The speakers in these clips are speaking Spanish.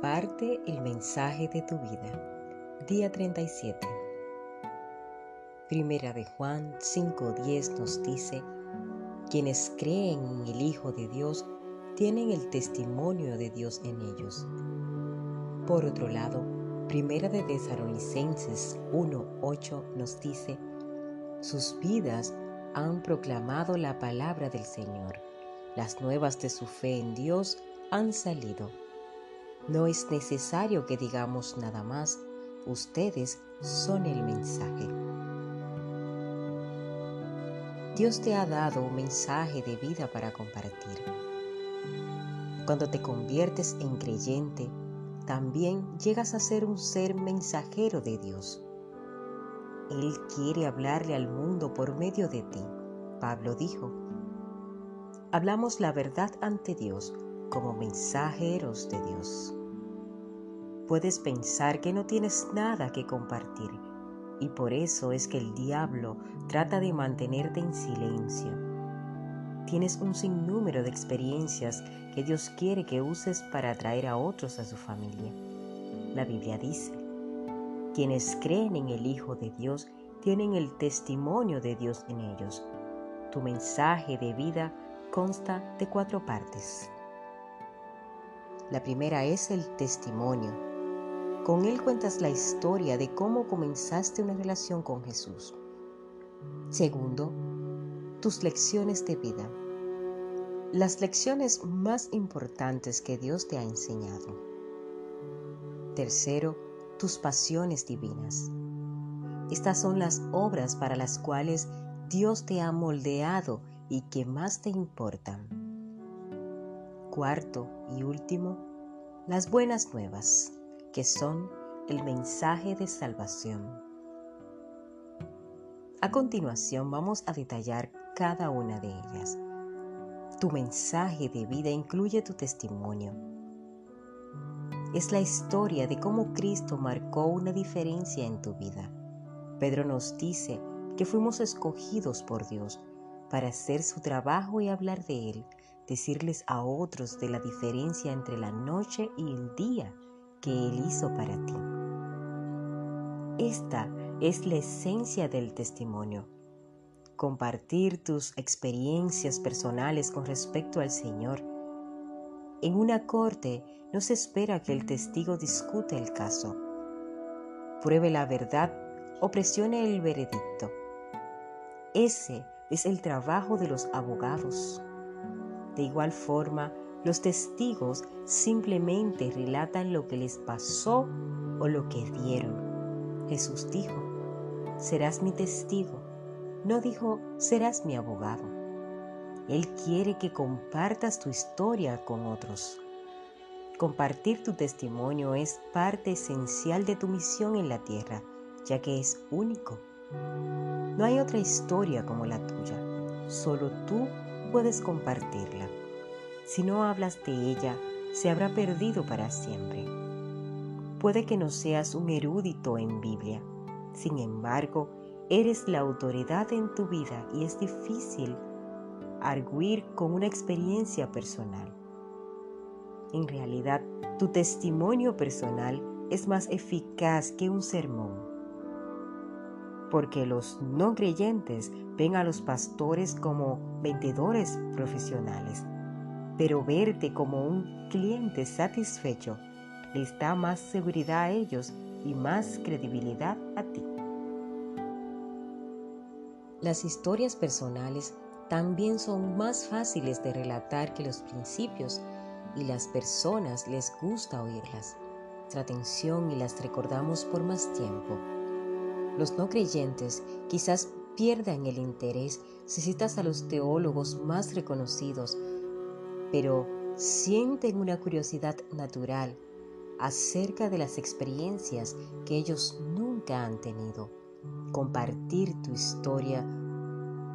Comparte el mensaje de tu vida. Día 37. Primera de Juan 5:10 nos dice, quienes creen en el Hijo de Dios tienen el testimonio de Dios en ellos. Por otro lado, Primera de Tesalonicenses 1:8 nos dice, sus vidas han proclamado la palabra del Señor. Las nuevas de su fe en Dios han salido. No es necesario que digamos nada más, ustedes son el mensaje. Dios te ha dado un mensaje de vida para compartir. Cuando te conviertes en creyente, también llegas a ser un ser mensajero de Dios. Él quiere hablarle al mundo por medio de ti. Pablo dijo, hablamos la verdad ante Dios como mensajeros de Dios. Puedes pensar que no tienes nada que compartir y por eso es que el diablo trata de mantenerte en silencio. Tienes un sinnúmero de experiencias que Dios quiere que uses para atraer a otros a su familia. La Biblia dice, quienes creen en el Hijo de Dios tienen el testimonio de Dios en ellos. Tu mensaje de vida consta de cuatro partes. La primera es el testimonio. Con él cuentas la historia de cómo comenzaste una relación con Jesús. Segundo, tus lecciones de vida. Las lecciones más importantes que Dios te ha enseñado. Tercero, tus pasiones divinas. Estas son las obras para las cuales Dios te ha moldeado y que más te importan. Cuarto y último, las buenas nuevas, que son el mensaje de salvación. A continuación vamos a detallar cada una de ellas. Tu mensaje de vida incluye tu testimonio. Es la historia de cómo Cristo marcó una diferencia en tu vida. Pedro nos dice que fuimos escogidos por Dios para hacer su trabajo y hablar de Él, decirles a otros de la diferencia entre la noche y el día que Él hizo para ti. Esta es la esencia del testimonio. Compartir tus experiencias personales con respecto al Señor. En una corte no se espera que el testigo discute el caso, pruebe la verdad o presione el veredicto. Ese es el trabajo de los abogados. De igual forma, los testigos simplemente relatan lo que les pasó o lo que vieron. Jesús dijo, serás mi testigo. No dijo, serás mi abogado. Él quiere que compartas tu historia con otros. Compartir tu testimonio es parte esencial de tu misión en la tierra, ya que es único. No hay otra historia como la tuya. Solo tú puedes compartirla. Si no hablas de ella, se habrá perdido para siempre. Puede que no seas un erudito en Biblia. Sin embargo, eres la autoridad en tu vida y es difícil arguir con una experiencia personal. En realidad, tu testimonio personal es más eficaz que un sermón, porque los no creyentes ven a los pastores como vendedores profesionales, pero verte como un cliente satisfecho les da más seguridad a ellos y más credibilidad a ti. Las historias personales también son más fáciles de relatar que los principios y las personas les gusta oírlas. Nuestra atención y las recordamos por más tiempo. Los no creyentes quizás pierdan el interés si citas a los teólogos más reconocidos, pero sienten una curiosidad natural acerca de las experiencias que ellos nunca han tenido. Compartir tu historia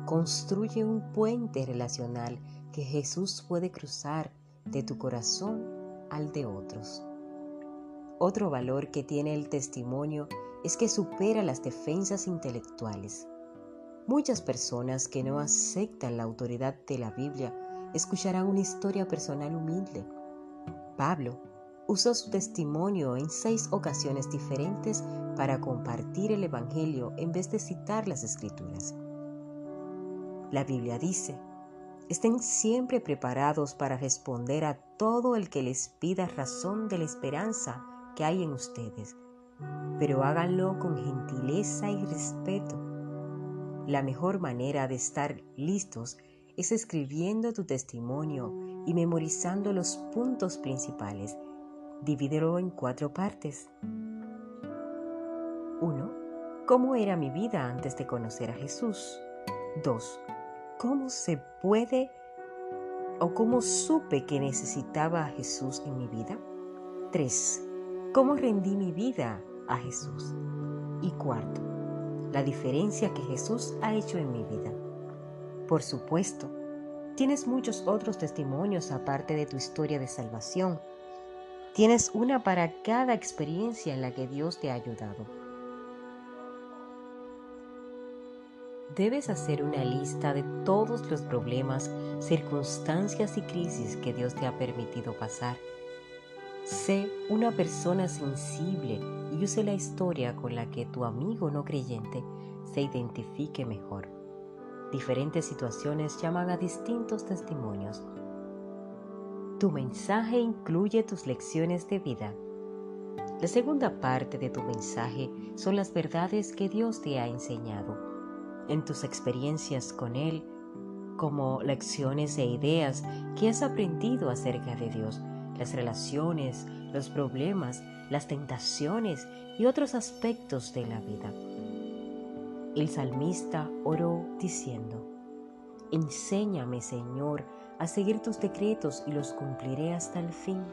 construye un puente relacional que Jesús puede cruzar de tu corazón al de otros. Otro valor que tiene el testimonio es que supera las defensas intelectuales. Muchas personas que no aceptan la autoridad de la Biblia escucharán una historia personal humilde. Pablo usó su testimonio en seis ocasiones diferentes para compartir el Evangelio en vez de citar las Escrituras. La Biblia dice, estén siempre preparados para responder a todo el que les pida razón de la esperanza que hay en ustedes, pero háganlo con gentileza y respeto. La mejor manera de estar listos es escribiendo tu testimonio y memorizando los puntos principales Divídelo en cuatro partes. 1. ¿Cómo era mi vida antes de conocer a Jesús? 2. ¿Cómo se puede o cómo supe que necesitaba a Jesús en mi vida? 3. ¿Cómo rendí mi vida a Jesús? Y cuarto, la diferencia que Jesús ha hecho en mi vida. Por supuesto, tienes muchos otros testimonios aparte de tu historia de salvación Tienes una para cada experiencia en la que Dios te ha ayudado. Debes hacer una lista de todos los problemas, circunstancias y crisis que Dios te ha permitido pasar. Sé una persona sensible y use la historia con la que tu amigo no creyente se identifique mejor. Diferentes situaciones llaman a distintos testimonios. Tu mensaje incluye tus lecciones de vida. La segunda parte de tu mensaje son las verdades que Dios te ha enseñado. En tus experiencias con Él, como lecciones e ideas que has aprendido acerca de Dios, las relaciones, los problemas, las tentaciones y otros aspectos de la vida. El salmista oró diciendo, Enséñame, Señor, a seguir tus decretos y los cumpliré hasta el fin.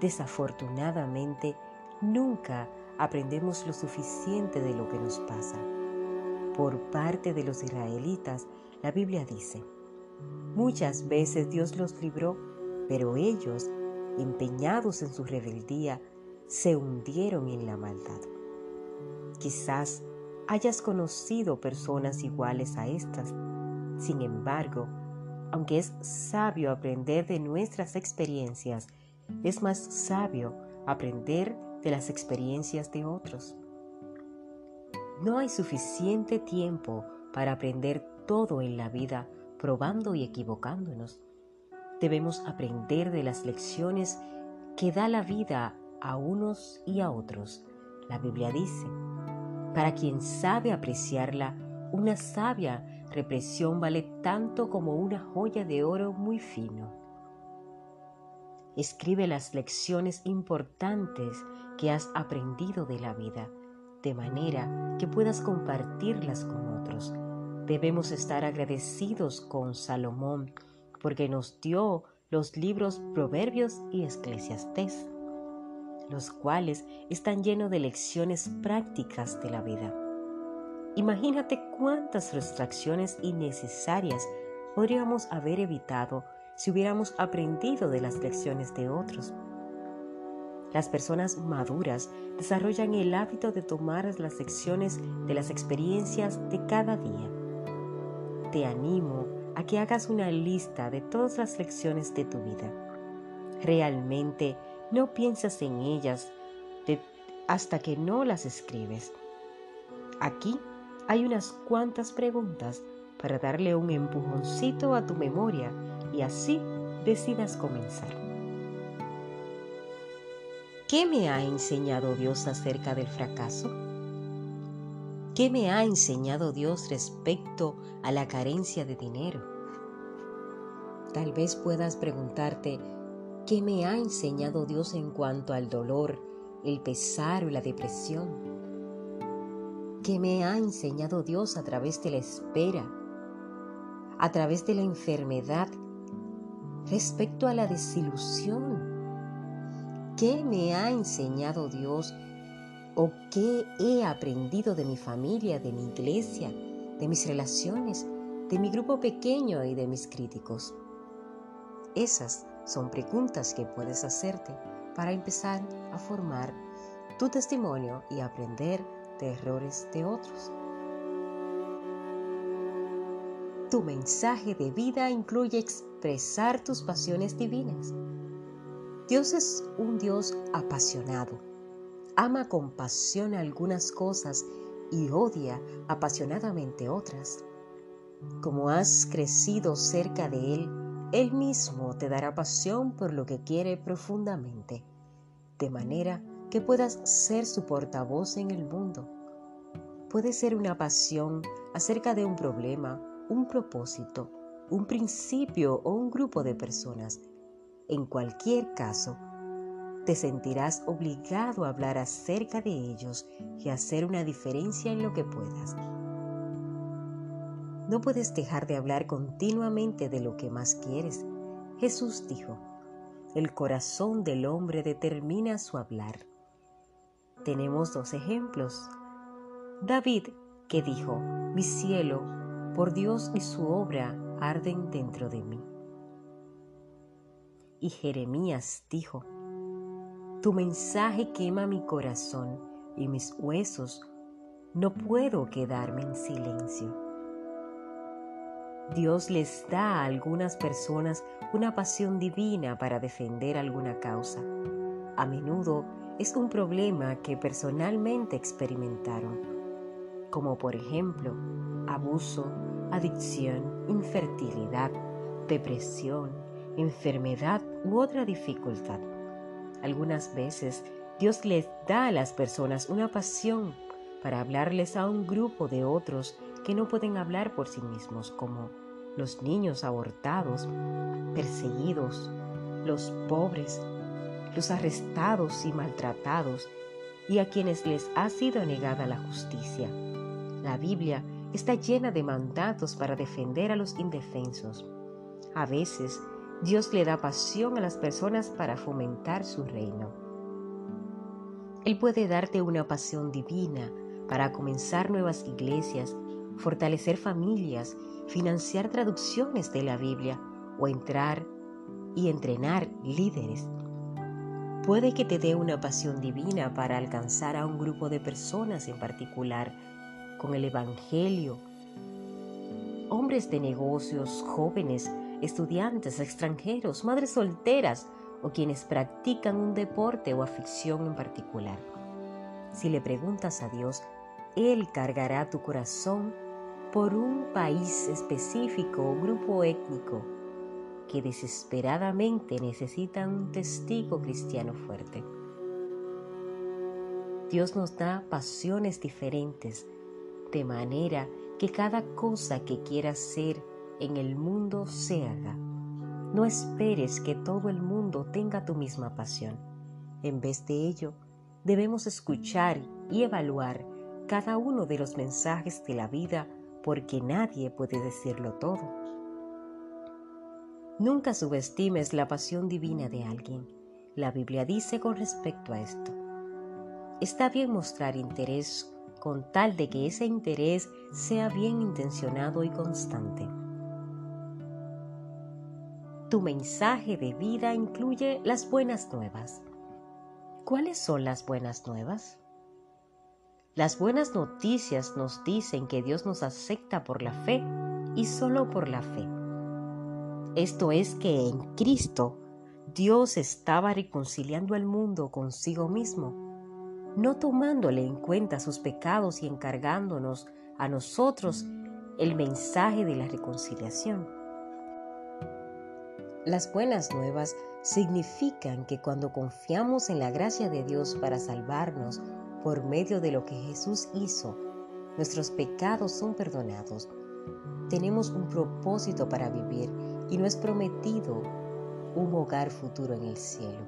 Desafortunadamente, nunca aprendemos lo suficiente de lo que nos pasa. Por parte de los israelitas, la Biblia dice, muchas veces Dios los libró, pero ellos, empeñados en su rebeldía, se hundieron en la maldad. Quizás hayas conocido personas iguales a estas, sin embargo, aunque es sabio aprender de nuestras experiencias, es más sabio aprender de las experiencias de otros. No hay suficiente tiempo para aprender todo en la vida probando y equivocándonos. Debemos aprender de las lecciones que da la vida a unos y a otros. La Biblia dice, para quien sabe apreciarla, una sabia represión vale tanto como una joya de oro muy fino. Escribe las lecciones importantes que has aprendido de la vida, de manera que puedas compartirlas con otros. Debemos estar agradecidos con Salomón porque nos dio los libros Proverbios y Eclesiastés, los cuales están llenos de lecciones prácticas de la vida. Imagínate cuántas frustraciones innecesarias podríamos haber evitado si hubiéramos aprendido de las lecciones de otros. Las personas maduras desarrollan el hábito de tomar las lecciones de las experiencias de cada día. Te animo a que hagas una lista de todas las lecciones de tu vida. Realmente no piensas en ellas hasta que no las escribes. Aquí hay unas cuantas preguntas para darle un empujoncito a tu memoria y así decidas comenzar. ¿Qué me ha enseñado Dios acerca del fracaso? ¿Qué me ha enseñado Dios respecto a la carencia de dinero? Tal vez puedas preguntarte, ¿qué me ha enseñado Dios en cuanto al dolor, el pesar o la depresión? que me ha enseñado Dios a través de la espera, a través de la enfermedad, respecto a la desilusión. ¿Qué me ha enseñado Dios o qué he aprendido de mi familia, de mi iglesia, de mis relaciones, de mi grupo pequeño y de mis críticos? Esas son preguntas que puedes hacerte para empezar a formar tu testimonio y aprender de errores de otros. Tu mensaje de vida incluye expresar tus pasiones divinas. Dios es un Dios apasionado. Ama con pasión algunas cosas y odia apasionadamente otras. Como has crecido cerca de Él, Él mismo te dará pasión por lo que quiere profundamente, de manera que puedas ser su portavoz en el mundo. Puede ser una pasión acerca de un problema, un propósito, un principio o un grupo de personas en cualquier caso, te sentirás obligado a hablar acerca de ellos y hacer una diferencia en lo que puedas. No puedes dejar de hablar continuamente de lo que más quieres. Jesús dijo, el corazón del hombre determina su hablar. Tenemos dos ejemplos. David, que dijo, mi cielo, por Dios y su obra arden dentro de mí. Y Jeremías dijo, Tu mensaje quema mi corazón y mis huesos, no puedo quedarme en silencio. Dios les da a algunas personas una pasión divina para defender alguna causa. A menudo es un problema que personalmente experimentaron, como por ejemplo abuso, adicción, infertilidad, depresión, enfermedad u otra dificultad. Algunas veces Dios les da a las personas una pasión para hablarles a un grupo de otros que no pueden hablar por sí mismos, como los niños abortados, perseguidos, los pobres, los arrestados y maltratados, y a quienes les ha sido negada la justicia. La Biblia está llena de mandatos para defender a los indefensos. A veces Dios le da pasión a las personas para fomentar su reino. Él puede darte una pasión divina para comenzar nuevas iglesias, fortalecer familias, financiar traducciones de la Biblia o entrar y entrenar líderes. Puede que te dé una pasión divina para alcanzar a un grupo de personas en particular con el Evangelio. Hombres de negocios, jóvenes, estudiantes, extranjeros, madres solteras o quienes practican un deporte o afición en particular. Si le preguntas a Dios, Él cargará tu corazón por un país específico o grupo étnico que desesperadamente necesita un testigo cristiano fuerte. Dios nos da pasiones diferentes, de manera que cada cosa que quiera hacer en el mundo se haga. No esperes que todo el mundo tenga tu misma pasión. En vez de ello, debemos escuchar y evaluar cada uno de los mensajes de la vida porque nadie puede decirlo todo. Nunca subestimes la pasión divina de alguien. La Biblia dice con respecto a esto. Está bien mostrar interés con tal de que ese interés sea bien intencionado y constante. Tu mensaje de vida incluye las buenas nuevas. ¿Cuáles son las buenas nuevas? Las buenas noticias nos dicen que Dios nos acepta por la fe y solo por la fe. Esto es que en Cristo Dios estaba reconciliando al mundo consigo mismo, no tomándole en cuenta sus pecados y encargándonos a nosotros el mensaje de la reconciliación. Las buenas nuevas significan que cuando confiamos en la gracia de Dios para salvarnos por medio de lo que Jesús hizo, nuestros pecados son perdonados. Tenemos un propósito para vivir y no es prometido un hogar futuro en el cielo.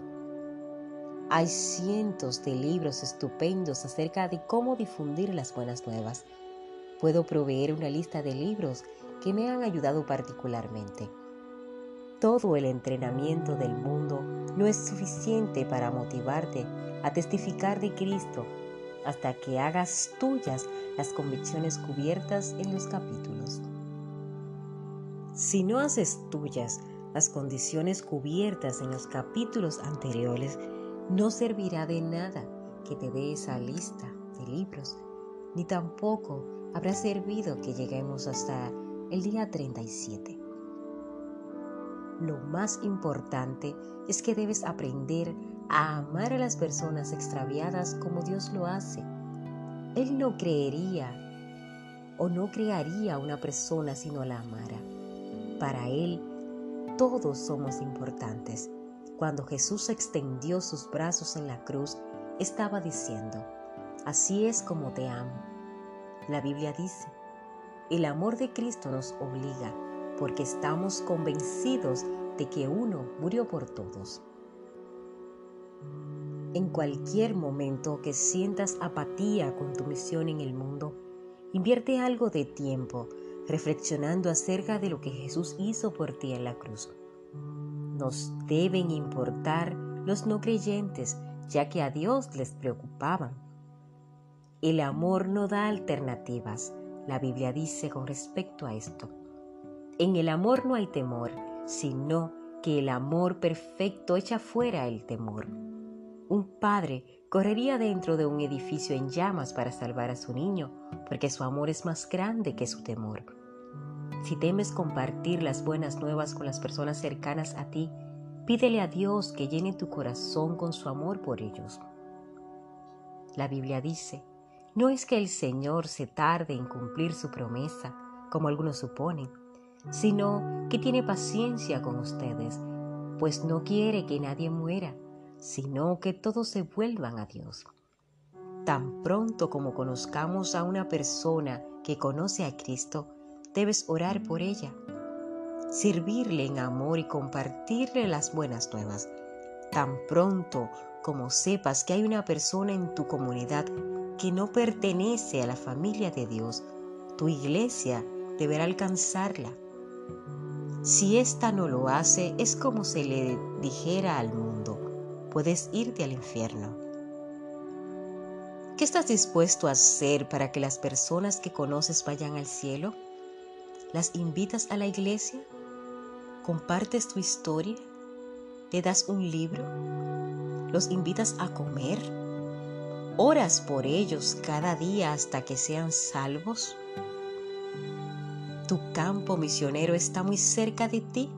Hay cientos de libros estupendos acerca de cómo difundir las buenas nuevas. Puedo proveer una lista de libros que me han ayudado particularmente. Todo el entrenamiento del mundo no es suficiente para motivarte a testificar de Cristo hasta que hagas tuyas las convicciones cubiertas en los capítulos. Si no haces tuyas las condiciones cubiertas en los capítulos anteriores, no servirá de nada que te dé esa lista de libros, ni tampoco habrá servido que lleguemos hasta el día 37. lo más importante es que debes aprender a amar a las personas extraviadas como Dios lo hace. Él no creería o no crearía una persona si no la amara. Para Él, todos somos importantes. Cuando Jesús extendió sus brazos en la cruz, estaba diciendo, así es como te amo. La Biblia dice, el amor de Cristo nos obliga porque estamos convencidos de que uno murió por todos. En cualquier momento que sientas apatía con tu misión en el mundo, invierte algo de tiempo reflexionando acerca de lo que Jesús hizo por ti en la cruz. Nos deben importar los no creyentes, ya que a Dios les preocupaban. El amor no da alternativas, la Biblia dice con respecto a esto. En el amor no hay temor, sino que el amor perfecto echa fuera el temor. Un padre correría dentro de un edificio en llamas para salvar a su niño, porque su amor es más grande que su temor. Si temes compartir las buenas nuevas con las personas cercanas a ti, pídele a Dios que llene tu corazón con su amor por ellos. La Biblia dice, no es que el Señor se tarde en cumplir su promesa, como algunos suponen, sino que tiene paciencia con ustedes, pues no quiere que nadie muera, sino que todos se vuelvan a Dios. Tan pronto como conozcamos a una persona que conoce a Cristo, debes orar por ella, servirle en amor y compartirle las buenas nuevas. Tan pronto como sepas que hay una persona en tu comunidad que no pertenece a la familia de Dios, tu iglesia deberá alcanzarla. Si ésta no lo hace, es como se le dijera al mundo, puedes irte al infierno. ¿Qué estás dispuesto a hacer para que las personas que conoces vayan al cielo? ¿Las invitas a la iglesia? ¿Compartes tu historia? ¿Le das un libro? ¿Los invitas a comer? ¿Oras por ellos cada día hasta que sean salvos? Tu campo misionero está muy cerca de ti.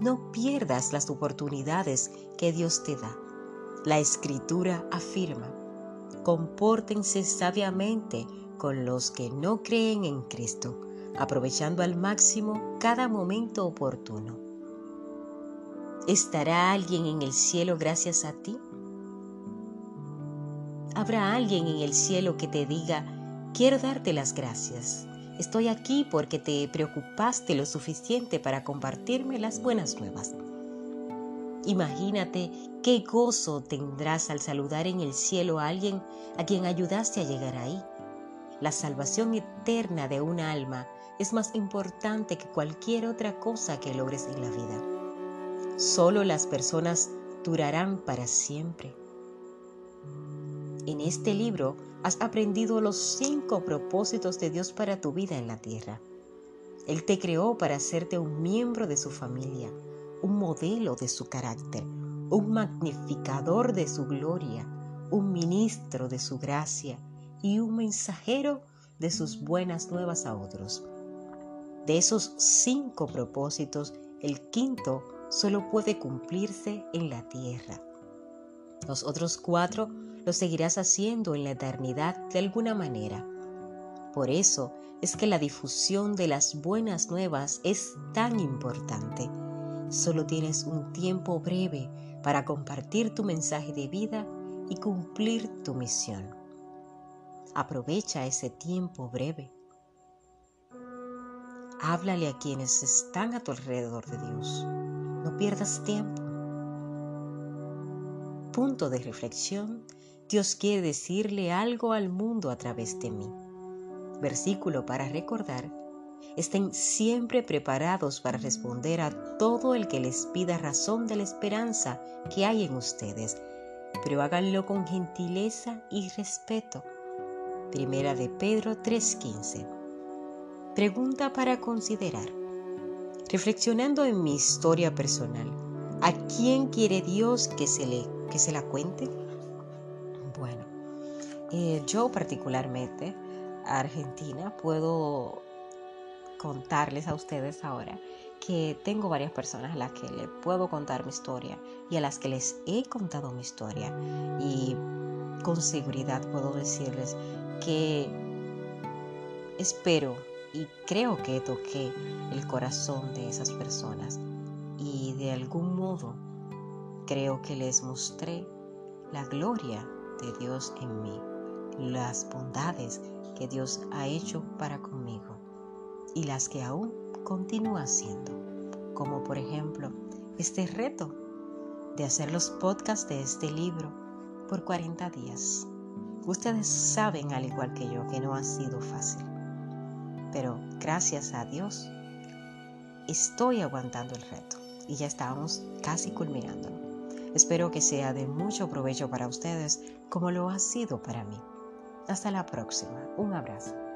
No pierdas las oportunidades que Dios te da. La escritura afirma, compórtense sabiamente con los que no creen en Cristo, aprovechando al máximo cada momento oportuno. ¿Estará alguien en el cielo gracias a ti? ¿Habrá alguien en el cielo que te diga, quiero darte las gracias? Estoy aquí porque te preocupaste lo suficiente para compartirme las buenas nuevas. Imagínate qué gozo tendrás al saludar en el cielo a alguien a quien ayudaste a llegar ahí. La salvación eterna de un alma es más importante que cualquier otra cosa que logres en la vida. Solo las personas durarán para siempre. En este libro has aprendido los cinco propósitos de Dios para tu vida en la tierra. Él te creó para hacerte un miembro de su familia, un modelo de su carácter, un magnificador de su gloria, un ministro de su gracia y un mensajero de sus buenas nuevas a otros. De esos cinco propósitos, el quinto solo puede cumplirse en la tierra. Los otros cuatro lo seguirás haciendo en la eternidad de alguna manera. Por eso es que la difusión de las buenas nuevas es tan importante. Solo tienes un tiempo breve para compartir tu mensaje de vida y cumplir tu misión. Aprovecha ese tiempo breve. Háblale a quienes están a tu alrededor de Dios. No pierdas tiempo. Punto de reflexión Dios quiere decirle algo al mundo a través de mí. Versículo para recordar. Estén siempre preparados para responder a todo el que les pida razón de la esperanza que hay en ustedes, pero háganlo con gentileza y respeto. Primera de Pedro 3:15. Pregunta para considerar. Reflexionando en mi historia personal, ¿a quién quiere Dios que se le que se la cuente? Eh, yo particularmente, Argentina, puedo contarles a ustedes ahora que tengo varias personas a las que le puedo contar mi historia y a las que les he contado mi historia. Y con seguridad puedo decirles que espero y creo que toqué el corazón de esas personas y de algún modo creo que les mostré la gloria de Dios en mí, las bondades que Dios ha hecho para conmigo y las que aún continúa haciendo, como por ejemplo este reto de hacer los podcasts de este libro por 40 días. Ustedes saben, al igual que yo, que no ha sido fácil, pero gracias a Dios estoy aguantando el reto y ya estamos casi culminándolo. Espero que sea de mucho provecho para ustedes como lo ha sido para mí. Hasta la próxima. Un abrazo.